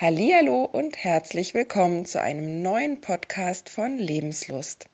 Hallihallo und herzlich willkommen zu einem neuen Podcast von Lebenslust.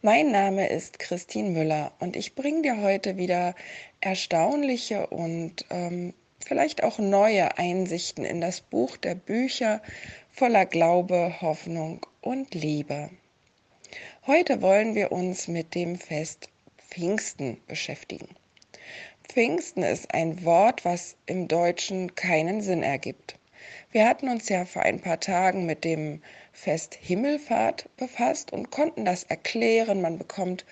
Mein Name ist Christine Müller und ich bringe dir heute wieder erstaunliche und ähm, vielleicht auch neue Einsichten in das Buch der Bücher voller Glaube, Hoffnung und Liebe. Heute wollen wir uns mit dem Fest Pfingsten beschäftigen. Pfingsten ist ein Wort, was im Deutschen keinen Sinn ergibt. Wir hatten uns ja vor ein paar Tagen mit dem Fest Himmelfahrt befasst und konnten das erklären. Man bekommt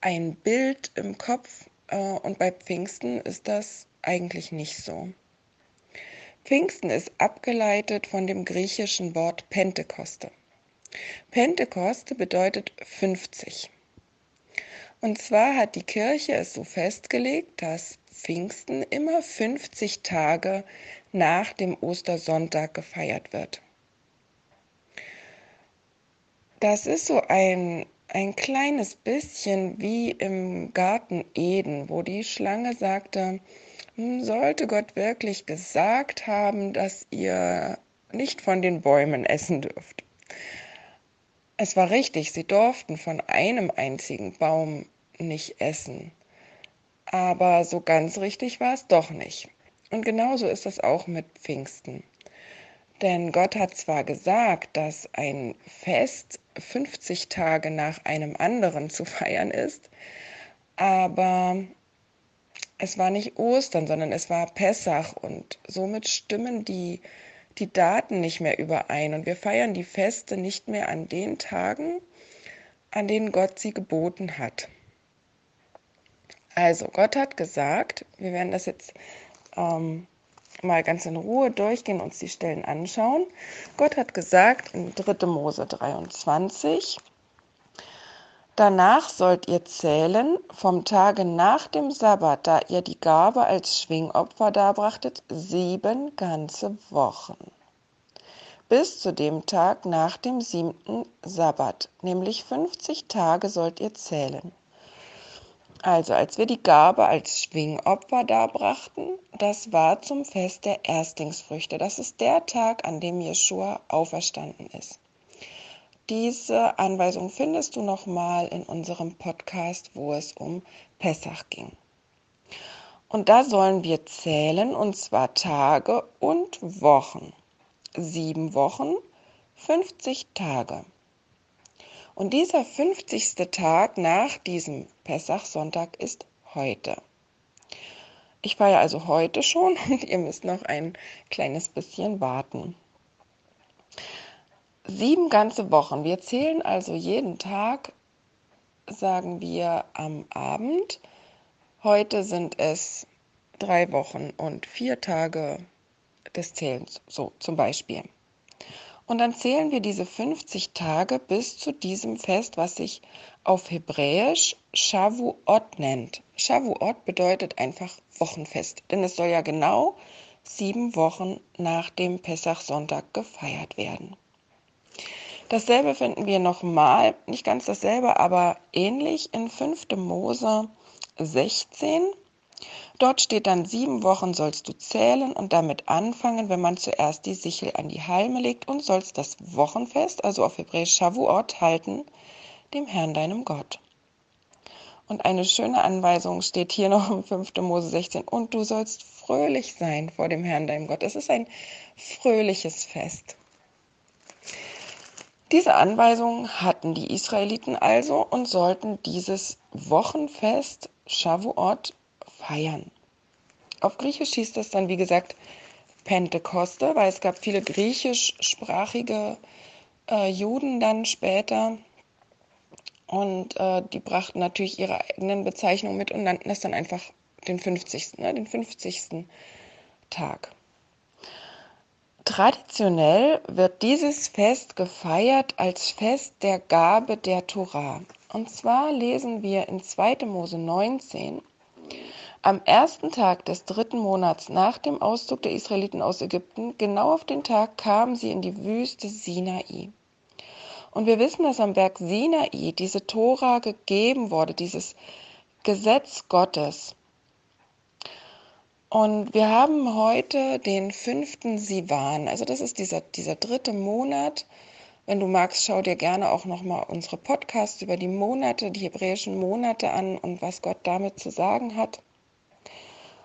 ein Bild im Kopf äh, und bei Pfingsten ist das eigentlich nicht so. Pfingsten ist abgeleitet von dem griechischen Wort Pentekoste. Pentekoste bedeutet 50. Und zwar hat die Kirche es so festgelegt, dass Pfingsten immer 50 Tage nach dem Ostersonntag gefeiert wird. Das ist so ein, ein kleines bisschen wie im Garten Eden, wo die Schlange sagte, hm, sollte Gott wirklich gesagt haben, dass ihr nicht von den Bäumen essen dürft. Es war richtig, sie durften von einem einzigen Baum nicht essen. Aber so ganz richtig war es doch nicht. Und genauso ist es auch mit Pfingsten. Denn Gott hat zwar gesagt, dass ein Fest 50 Tage nach einem anderen zu feiern ist, aber es war nicht Ostern, sondern es war Pessach und somit stimmen die, die Daten nicht mehr überein und wir feiern die Feste nicht mehr an den Tagen, an denen Gott sie geboten hat. Also Gott hat gesagt, wir werden das jetzt ähm, mal ganz in Ruhe durchgehen, uns die Stellen anschauen. Gott hat gesagt in 3. Mose 23, Danach sollt ihr zählen vom Tage nach dem Sabbat, da ihr die Gabe als Schwingopfer darbrachtet, sieben ganze Wochen. Bis zu dem Tag nach dem siebten Sabbat, nämlich 50 Tage sollt ihr zählen. Also, als wir die Gabe als Schwingopfer darbrachten, das war zum Fest der Erstlingsfrüchte. Das ist der Tag, an dem Jeschua auferstanden ist. Diese Anweisung findest du nochmal in unserem Podcast, wo es um Pessach ging. Und da sollen wir zählen, und zwar Tage und Wochen. Sieben Wochen, 50 Tage. Und dieser 50. Tag nach diesem Pessachsonntag ist heute. Ich feiere also heute schon und ihr müsst noch ein kleines bisschen warten. Sieben ganze Wochen. Wir zählen also jeden Tag, sagen wir am Abend. Heute sind es drei Wochen und vier Tage des Zählens, so zum Beispiel. Und dann zählen wir diese 50 Tage bis zu diesem Fest, was sich auf Hebräisch Shavuot nennt. Shavuot bedeutet einfach Wochenfest, denn es soll ja genau sieben Wochen nach dem Pessachsonntag gefeiert werden. Dasselbe finden wir nochmal, nicht ganz dasselbe, aber ähnlich in 5. Mose 16. Dort steht dann, sieben Wochen sollst du zählen und damit anfangen, wenn man zuerst die Sichel an die Halme legt und sollst das Wochenfest, also auf Hebräisch Shavuot, halten, dem Herrn deinem Gott. Und eine schöne Anweisung steht hier noch im 5. Mose 16. Und du sollst fröhlich sein vor dem Herrn deinem Gott. Es ist ein fröhliches Fest. Diese Anweisung hatten die Israeliten also und sollten dieses Wochenfest Shavuot feiern. Auf Griechisch hieß das dann, wie gesagt, Pentekoste, weil es gab viele griechischsprachige äh, Juden dann später. Und äh, die brachten natürlich ihre eigenen Bezeichnungen mit und nannten es dann einfach den 50. Ne, den 50. Tag. Traditionell wird dieses Fest gefeiert als Fest der Gabe der Torah. Und zwar lesen wir in 2. Mose 19, am ersten Tag des dritten Monats nach dem Auszug der Israeliten aus Ägypten, genau auf den Tag kamen sie in die Wüste Sinai. Und wir wissen, dass am Berg Sinai diese Tora gegeben wurde, dieses Gesetz Gottes. Und wir haben heute den fünften Sivan. Also das ist dieser, dieser dritte Monat. Wenn du magst, schau dir gerne auch nochmal unsere Podcasts über die Monate, die hebräischen Monate an und was Gott damit zu sagen hat.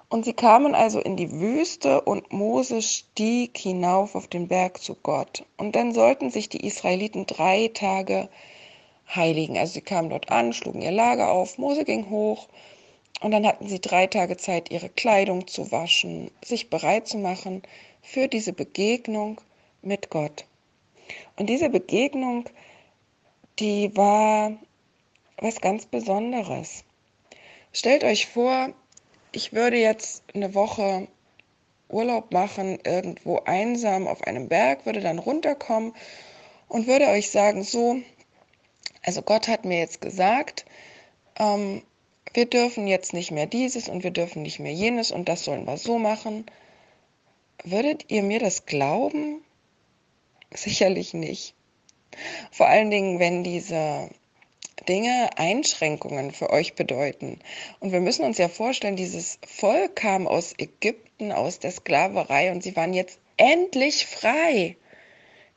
Und sie kamen also in die Wüste und Mose stieg hinauf auf den Berg zu Gott. Und dann sollten sich die Israeliten drei Tage heiligen. Also sie kamen dort an, schlugen ihr Lager auf, Mose ging hoch und dann hatten sie drei Tage Zeit, ihre Kleidung zu waschen, sich bereit zu machen für diese Begegnung mit Gott. Und diese Begegnung, die war was ganz Besonderes. Stellt euch vor, ich würde jetzt eine Woche Urlaub machen, irgendwo einsam auf einem Berg, würde dann runterkommen und würde euch sagen, so, also Gott hat mir jetzt gesagt, ähm, wir dürfen jetzt nicht mehr dieses und wir dürfen nicht mehr jenes und das sollen wir so machen. Würdet ihr mir das glauben? Sicherlich nicht. Vor allen Dingen, wenn diese Dinge Einschränkungen für euch bedeuten. Und wir müssen uns ja vorstellen, dieses Volk kam aus Ägypten, aus der Sklaverei und sie waren jetzt endlich frei.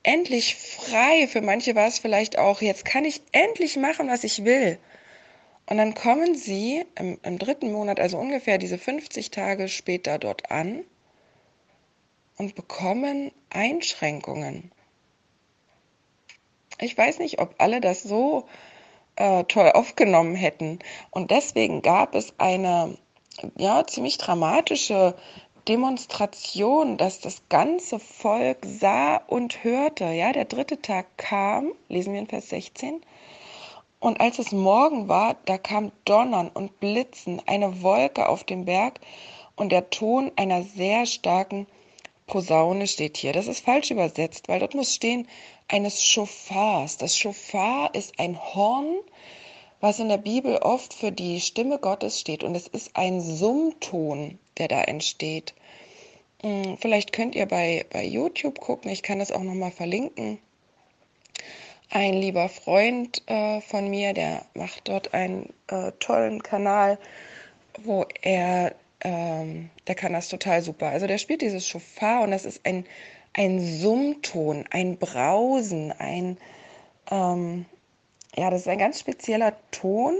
Endlich frei. Für manche war es vielleicht auch, jetzt kann ich endlich machen, was ich will. Und dann kommen sie im, im dritten Monat, also ungefähr diese 50 Tage später dort an und bekommen Einschränkungen. Ich weiß nicht, ob alle das so äh, toll aufgenommen hätten. Und deswegen gab es eine ja, ziemlich dramatische Demonstration, dass das ganze Volk sah und hörte. Ja, der dritte Tag kam, lesen wir in Vers 16, und als es Morgen war, da kam Donnern und Blitzen, eine Wolke auf dem Berg und der Ton einer sehr starken Posaune steht hier. Das ist falsch übersetzt, weil dort muss stehen eines Schofars. Das Schofar ist ein Horn, was in der Bibel oft für die Stimme Gottes steht und es ist ein Summton, der da entsteht. Hm, vielleicht könnt ihr bei, bei YouTube gucken, ich kann das auch nochmal verlinken ein lieber Freund äh, von mir, der macht dort einen äh, tollen Kanal, wo er, ähm, der kann das total super. Also der spielt dieses Schofar und das ist ein, ein Summton, ein Brausen, ein, ähm, ja, das ist ein ganz spezieller Ton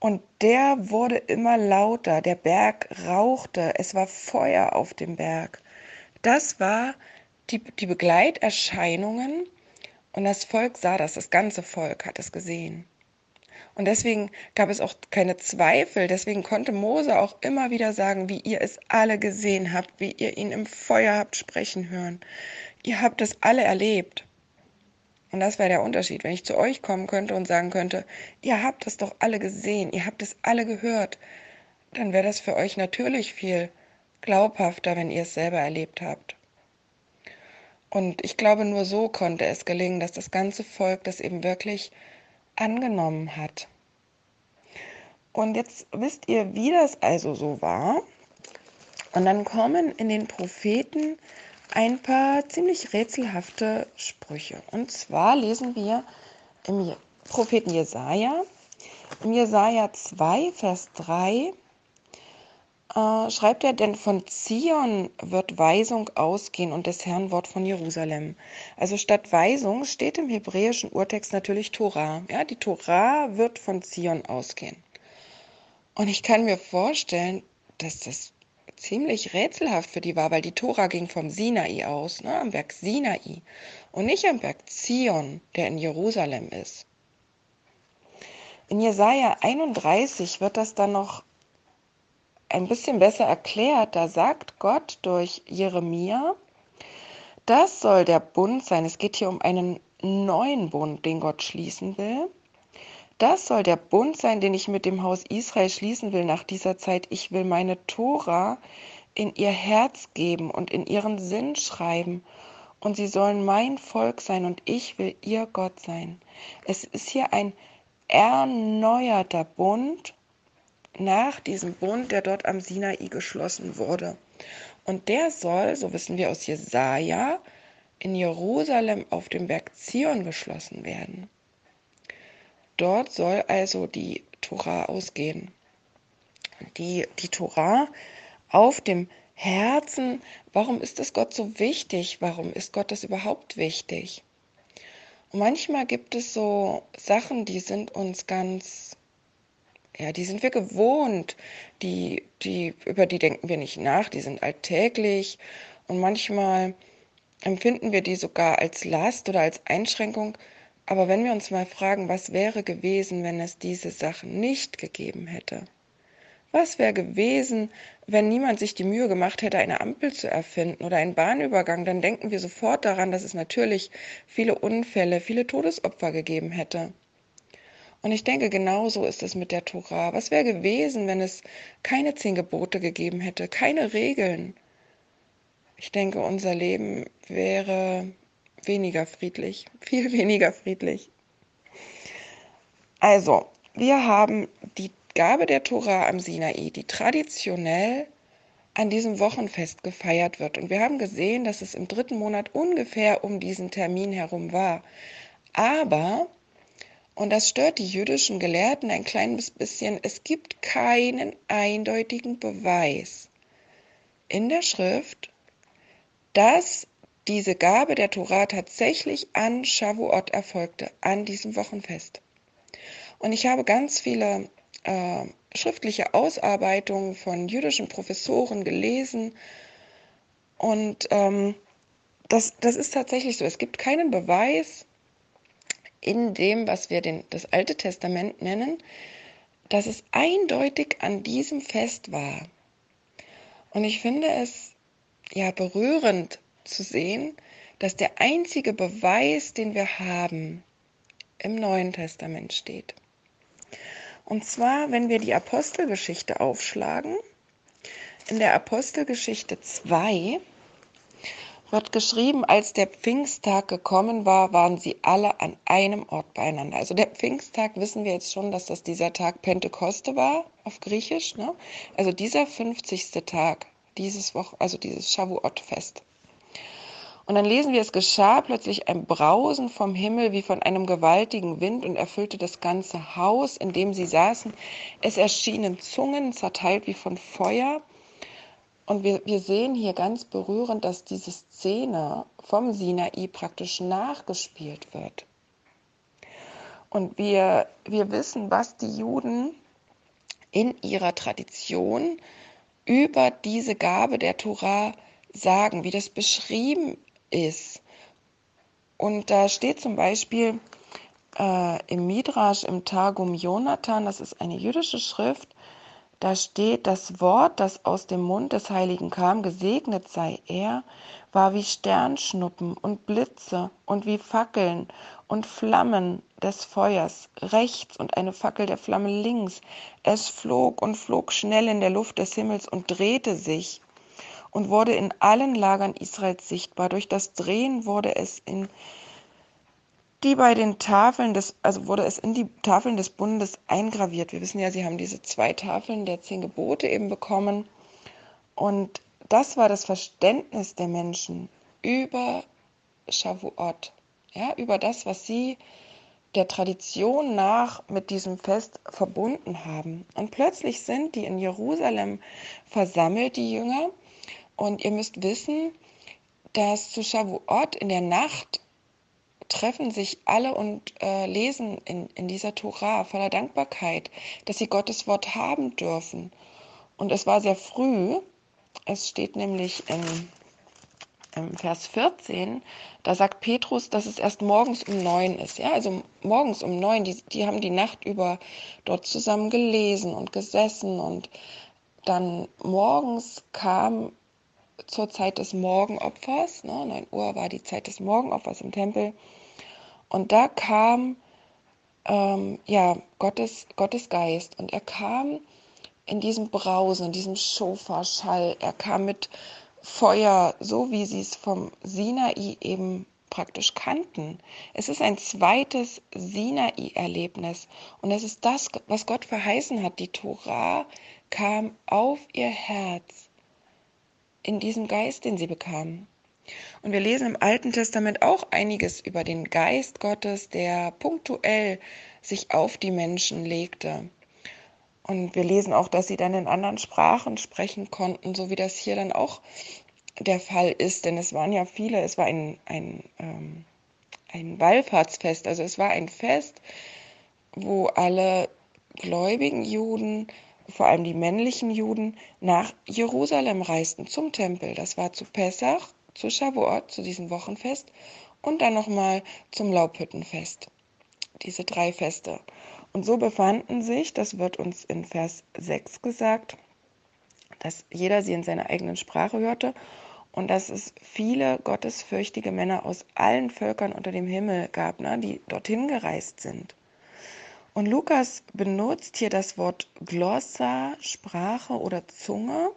und der wurde immer lauter. Der Berg rauchte, es war Feuer auf dem Berg. Das war die, die Begleiterscheinungen und das Volk sah das, das ganze Volk hat es gesehen. Und deswegen gab es auch keine Zweifel, deswegen konnte Mose auch immer wieder sagen, wie ihr es alle gesehen habt, wie ihr ihn im Feuer habt sprechen hören. Ihr habt es alle erlebt. Und das wäre der Unterschied, wenn ich zu euch kommen könnte und sagen könnte, ihr habt es doch alle gesehen, ihr habt es alle gehört, dann wäre das für euch natürlich viel glaubhafter, wenn ihr es selber erlebt habt. Und ich glaube, nur so konnte es gelingen, dass das ganze Volk das eben wirklich angenommen hat. Und jetzt wisst ihr, wie das also so war. Und dann kommen in den Propheten ein paar ziemlich rätselhafte Sprüche. Und zwar lesen wir im Propheten Jesaja, im Jesaja 2, Vers 3, äh, schreibt er, denn von Zion wird Weisung ausgehen und des Herrn Wort von Jerusalem. Also statt Weisung steht im hebräischen Urtext natürlich Torah. Ja, die Torah wird von Zion ausgehen. Und ich kann mir vorstellen, dass das ziemlich rätselhaft für die war, weil die Tora ging vom Sinai aus, ne, am Berg Sinai und nicht am Berg Zion, der in Jerusalem ist. In Jesaja 31 wird das dann noch ein bisschen besser erklärt. Da sagt Gott durch Jeremia, das soll der Bund sein. Es geht hier um einen neuen Bund, den Gott schließen will. Das soll der Bund sein, den ich mit dem Haus Israel schließen will nach dieser Zeit. Ich will meine Tora in ihr Herz geben und in ihren Sinn schreiben. Und sie sollen mein Volk sein und ich will ihr Gott sein. Es ist hier ein erneuerter Bund nach diesem Bund, der dort am Sinai geschlossen wurde. Und der soll, so wissen wir aus Jesaja, in Jerusalem auf dem Berg Zion geschlossen werden. Dort soll also die Tora ausgehen. Die, die Tora auf dem Herzen. Warum ist es Gott so wichtig? Warum ist Gott das überhaupt wichtig? Und manchmal gibt es so Sachen, die sind uns ganz, ja, die sind wir gewohnt, die, die, über die denken wir nicht nach, die sind alltäglich und manchmal empfinden wir die sogar als Last oder als Einschränkung. Aber wenn wir uns mal fragen, was wäre gewesen, wenn es diese Sachen nicht gegeben hätte? Was wäre gewesen, wenn niemand sich die Mühe gemacht hätte, eine Ampel zu erfinden oder einen Bahnübergang? Dann denken wir sofort daran, dass es natürlich viele Unfälle, viele Todesopfer gegeben hätte. Und ich denke, genauso ist es mit der Tora. Was wäre gewesen, wenn es keine zehn Gebote gegeben hätte, keine Regeln? Ich denke, unser Leben wäre weniger friedlich, viel weniger friedlich. Also, wir haben die Gabe der Tora am Sinai, die traditionell an diesem Wochenfest gefeiert wird. Und wir haben gesehen, dass es im dritten Monat ungefähr um diesen Termin herum war. Aber, und das stört die jüdischen Gelehrten ein kleines bisschen, es gibt keinen eindeutigen Beweis in der Schrift, dass diese Gabe der Tora tatsächlich an Shavuot erfolgte, an diesem Wochenfest. Und ich habe ganz viele äh, schriftliche Ausarbeitungen von jüdischen Professoren gelesen. Und ähm, das, das ist tatsächlich so. Es gibt keinen Beweis in dem, was wir den, das Alte Testament nennen, dass es eindeutig an diesem Fest war. Und ich finde es ja berührend zu sehen, dass der einzige Beweis, den wir haben, im Neuen Testament steht. Und zwar, wenn wir die Apostelgeschichte aufschlagen, in der Apostelgeschichte 2 wird geschrieben, als der Pfingsttag gekommen war, waren sie alle an einem Ort beieinander. Also der Pfingsttag wissen wir jetzt schon, dass das dieser Tag Pentekoste war auf Griechisch. Ne? Also dieser 50. Tag, dieses Woche, also dieses Shavuot-Fest. Und dann lesen wir, es geschah plötzlich ein Brausen vom Himmel wie von einem gewaltigen Wind und erfüllte das ganze Haus, in dem sie saßen. Es erschienen Zungen, zerteilt wie von Feuer. Und wir, wir sehen hier ganz berührend, dass diese Szene vom Sinai praktisch nachgespielt wird. Und wir, wir wissen, was die Juden in ihrer Tradition über diese Gabe der Torah sagen, wie das beschrieben ist. Und da steht zum Beispiel äh, im Midrash, im Targum Jonathan, das ist eine jüdische Schrift, da steht, das Wort, das aus dem Mund des Heiligen kam, gesegnet sei er, war wie Sternschnuppen und Blitze und wie Fackeln und Flammen des Feuers rechts und eine Fackel der Flamme links. Es flog und flog schnell in der Luft des Himmels und drehte sich und wurde in allen Lagern Israels sichtbar. Durch das Drehen wurde es in die bei den Tafeln des, also wurde es in die Tafeln des Bundes eingraviert. Wir wissen ja, sie haben diese zwei Tafeln der zehn Gebote eben bekommen. Und das war das Verständnis der Menschen über Shavuot, ja, über das, was sie der Tradition nach mit diesem Fest verbunden haben. Und plötzlich sind die in Jerusalem versammelt, die Jünger, und ihr müsst wissen, dass zu Shavuot in der Nacht treffen sich alle und äh, lesen in, in dieser Tora voller Dankbarkeit, dass sie Gottes Wort haben dürfen. Und es war sehr früh, es steht nämlich in, im Vers 14, da sagt Petrus, dass es erst morgens um neun ist. Ja, also morgens um neun, die, die haben die Nacht über dort zusammen gelesen und gesessen und dann morgens kam zur Zeit des Morgenopfers. Ne? 9 Uhr war die Zeit des Morgenopfers im Tempel. Und da kam ähm, ja, Gottes, Gottes Geist und er kam in diesem Brausen, in diesem Schofar-Schall. Er kam mit Feuer, so wie sie es vom Sinai eben praktisch kannten. Es ist ein zweites Sinai-Erlebnis und es ist das, was Gott verheißen hat. Die Tora kam auf ihr Herz in diesem Geist, den sie bekamen. Und wir lesen im Alten Testament auch einiges über den Geist Gottes, der punktuell sich auf die Menschen legte. Und wir lesen auch, dass sie dann in anderen Sprachen sprechen konnten, so wie das hier dann auch der Fall ist. Denn es waren ja viele, es war ein, ein, ähm, ein Wallfahrtsfest, also es war ein Fest, wo alle gläubigen Juden, vor allem die männlichen Juden, nach Jerusalem reisten zum Tempel. Das war zu Pessach, zu Shavuot, zu diesem Wochenfest und dann nochmal zum Laubhüttenfest. Diese drei Feste. Und so befanden sich, das wird uns in Vers 6 gesagt, dass jeder sie in seiner eigenen Sprache hörte und dass es viele gottesfürchtige Männer aus allen Völkern unter dem Himmel gab, ne, die dorthin gereist sind. Und Lukas benutzt hier das Wort Glossa, Sprache oder Zunge,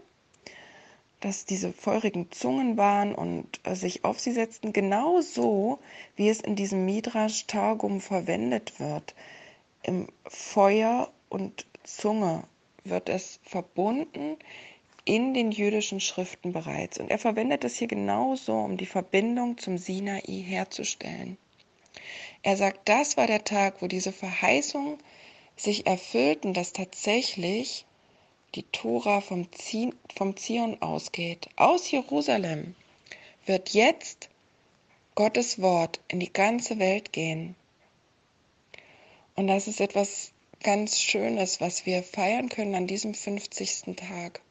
dass diese feurigen Zungen waren und äh, sich auf sie setzten, genauso wie es in diesem Midrash Targum verwendet wird. Im Feuer und Zunge wird es verbunden in den jüdischen Schriften bereits. Und er verwendet es hier genauso, um die Verbindung zum Sinai herzustellen. Er sagt, das war der Tag, wo diese Verheißungen sich erfüllten, dass tatsächlich die Tora vom, vom Zion ausgeht. Aus Jerusalem wird jetzt Gottes Wort in die ganze Welt gehen. Und das ist etwas ganz Schönes, was wir feiern können an diesem 50. Tag.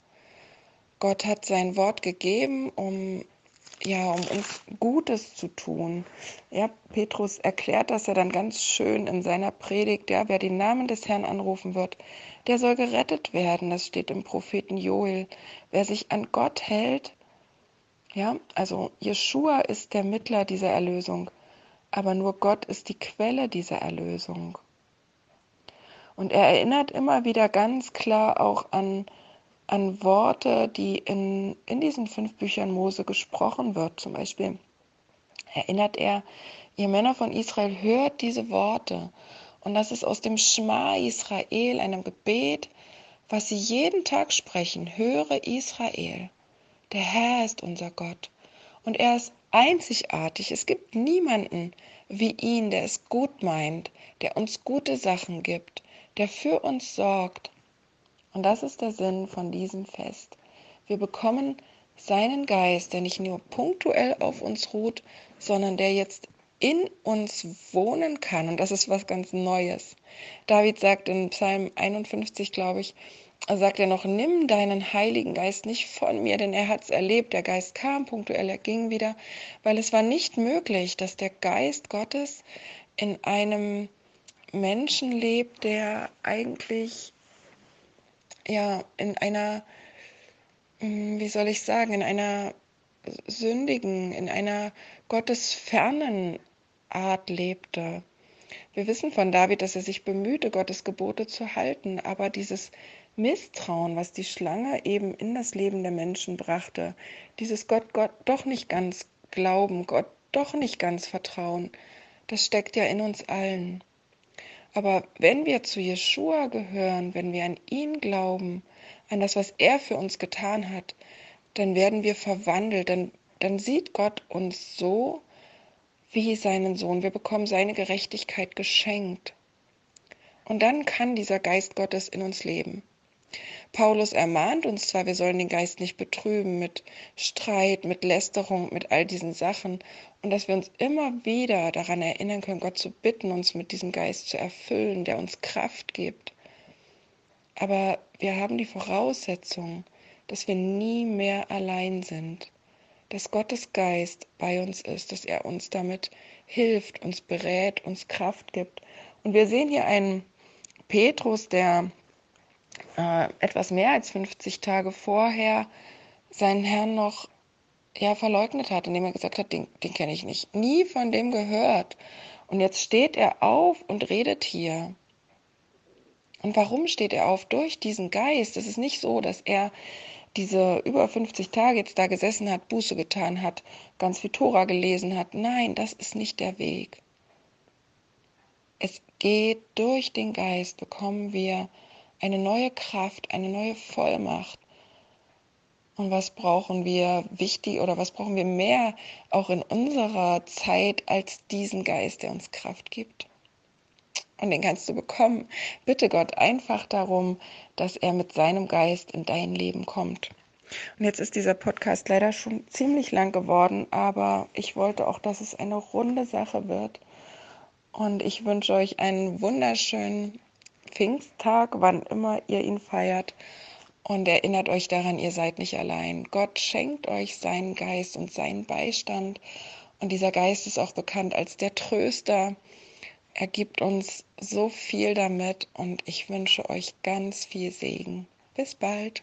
Gott hat sein Wort gegeben, um ja, um uns Gutes zu tun. Ja, Petrus erklärt das ja dann ganz schön in seiner Predigt. Ja, wer den Namen des Herrn anrufen wird, der soll gerettet werden. Das steht im Propheten Joel. Wer sich an Gott hält, ja, also Jeshua ist der Mittler dieser Erlösung, aber nur Gott ist die Quelle dieser Erlösung. Und er erinnert immer wieder ganz klar auch an an Worte, die in, in diesen fünf Büchern Mose gesprochen wird. Zum Beispiel erinnert er, ihr Männer von Israel, hört diese Worte. Und das ist aus dem Schma Israel, einem Gebet, was sie jeden Tag sprechen. Höre Israel, der Herr ist unser Gott. Und er ist einzigartig. Es gibt niemanden wie ihn, der es gut meint, der uns gute Sachen gibt, der für uns sorgt und das ist der Sinn von diesem Fest. Wir bekommen seinen Geist, der nicht nur punktuell auf uns ruht, sondern der jetzt in uns wohnen kann. Und das ist was ganz Neues. David sagt in Psalm 51, glaube ich, sagt er noch, nimm deinen Heiligen Geist nicht von mir, denn er hat es erlebt. Der Geist kam punktuell, er ging wieder, weil es war nicht möglich, dass der Geist Gottes in einem Menschen lebt, der eigentlich ja, in einer, hm, wie soll ich sagen, in einer sündigen, in einer gottesfernen Art lebte. Wir wissen von David, dass er sich bemühte, Gottes Gebote zu halten, aber dieses Misstrauen, was die Schlange eben in das Leben der Menschen brachte, dieses Gott, Gott doch nicht ganz glauben, Gott doch nicht ganz vertrauen, das steckt ja in uns allen. Aber wenn wir zu Jeshua gehören, wenn wir an ihn glauben, an das, was er für uns getan hat, dann werden wir verwandelt, dann, dann sieht Gott uns so wie seinen Sohn. Wir bekommen seine Gerechtigkeit geschenkt. Und dann kann dieser Geist Gottes in uns leben. Paulus ermahnt uns zwar, wir sollen den Geist nicht betrüben mit Streit, mit Lästerung, mit all diesen Sachen und dass wir uns immer wieder daran erinnern können, Gott zu bitten, uns mit diesem Geist zu erfüllen, der uns Kraft gibt. Aber wir haben die Voraussetzung, dass wir nie mehr allein sind, dass Gottes Geist bei uns ist, dass er uns damit hilft, uns berät, uns Kraft gibt. Und wir sehen hier einen Petrus, der äh, etwas mehr als 50 Tage vorher seinen Herrn noch ja, verleugnet hat, indem er gesagt hat, den, den kenne ich nicht. Nie von dem gehört. Und jetzt steht er auf und redet hier. Und warum steht er auf? Durch diesen Geist. Es ist nicht so, dass er diese über 50 Tage jetzt da gesessen hat, Buße getan hat, ganz viel Tora gelesen hat. Nein, das ist nicht der Weg. Es geht durch den Geist, bekommen wir eine neue Kraft, eine neue Vollmacht. Und was brauchen wir wichtig oder was brauchen wir mehr auch in unserer Zeit als diesen Geist, der uns Kraft gibt? und den kannst du bekommen. Bitte Gott einfach darum, dass er mit seinem Geist in dein Leben kommt. Und jetzt ist dieser Podcast leider schon ziemlich lang geworden, aber ich wollte auch, dass es eine runde Sache wird. Und ich wünsche euch einen wunderschönen Pfingsttag, wann immer ihr ihn feiert. Und erinnert euch daran, ihr seid nicht allein. Gott schenkt euch seinen Geist und seinen Beistand. Und dieser Geist ist auch bekannt als der Tröster. Er gibt uns so viel damit und ich wünsche euch ganz viel Segen. Bis bald.